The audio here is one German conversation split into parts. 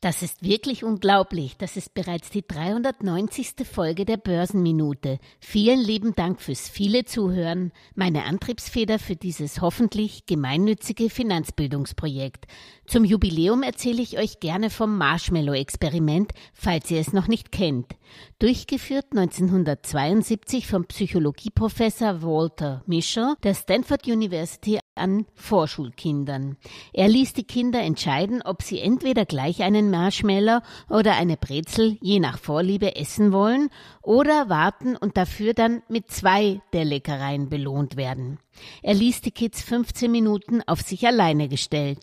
Das ist wirklich unglaublich. Das ist bereits die 390. Folge der Börsenminute. Vielen lieben Dank fürs viele Zuhören, meine Antriebsfeder für dieses hoffentlich gemeinnützige Finanzbildungsprojekt. Zum Jubiläum erzähle ich euch gerne vom Marshmallow-Experiment, falls ihr es noch nicht kennt. Durchgeführt 1972 vom Psychologieprofessor Walter Mischer der Stanford University an Vorschulkindern. Er ließ die Kinder entscheiden, ob sie entweder gleich einen Marshmallow oder eine Brezel je nach Vorliebe essen wollen oder warten und dafür dann mit zwei der Leckereien belohnt werden. Er ließ die Kids 15 Minuten auf sich alleine gestellt.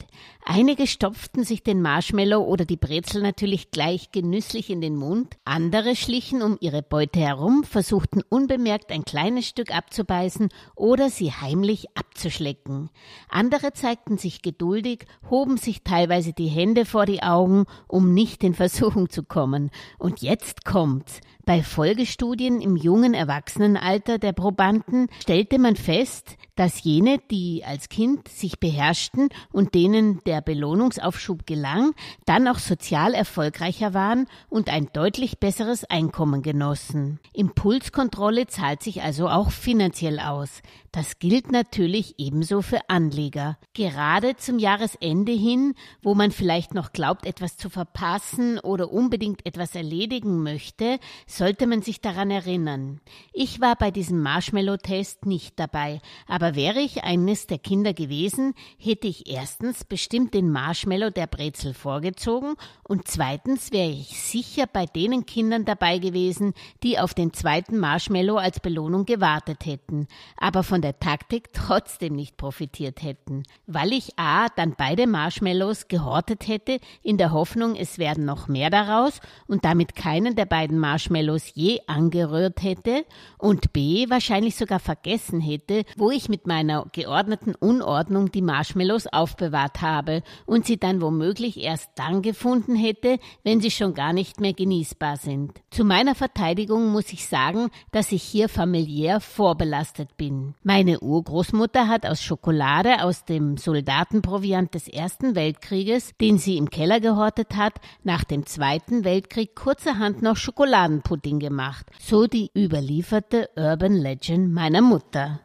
Einige stopften sich den Marshmallow oder die Brezel natürlich gleich genüsslich in den Mund, andere schlichen um ihre Beute herum, versuchten unbemerkt ein kleines Stück abzubeißen oder sie heimlich abzuschlecken. Andere zeigten sich geduldig, hoben sich teilweise die Hände vor die Augen, um nicht in Versuchung zu kommen. Und jetzt kommt's. Bei Folgestudien im jungen Erwachsenenalter der Probanden stellte man fest, dass jene, die als Kind sich beherrschten und denen der Belohnungsaufschub gelang, dann auch sozial erfolgreicher waren und ein deutlich besseres Einkommen genossen. Impulskontrolle zahlt sich also auch finanziell aus. Das gilt natürlich ebenso für Anleger. Gerade zum Jahresende hin, wo man vielleicht noch glaubt, etwas zu verpassen oder unbedingt etwas erledigen möchte, sollte man sich daran erinnern. Ich war bei diesem Marshmallow-Test nicht dabei, aber wäre ich eines der Kinder gewesen, hätte ich erstens bestimmt den Marshmallow der Brezel vorgezogen und zweitens wäre ich sicher bei denen Kindern dabei gewesen, die auf den zweiten Marshmallow als Belohnung gewartet hätten, aber von der Taktik trotzdem nicht profitiert hätten, weil ich a. dann beide Marshmallows gehortet hätte, in der Hoffnung, es werden noch mehr daraus und damit keinen der beiden Marshmallows je angerührt hätte und b. wahrscheinlich sogar vergessen hätte, wo ich mit meiner geordneten Unordnung die Marshmallows aufbewahrt habe und sie dann womöglich erst dann gefunden hätte, wenn sie schon gar nicht mehr genießbar sind. Zu meiner Verteidigung muss ich sagen, dass ich hier familiär vorbelastet bin. Meine Urgroßmutter hat aus Schokolade aus dem Soldatenproviant des Ersten Weltkrieges, den sie im Keller gehortet hat, nach dem Zweiten Weltkrieg kurzerhand noch Schokoladenpudding gemacht. So die überlieferte Urban Legend meiner Mutter.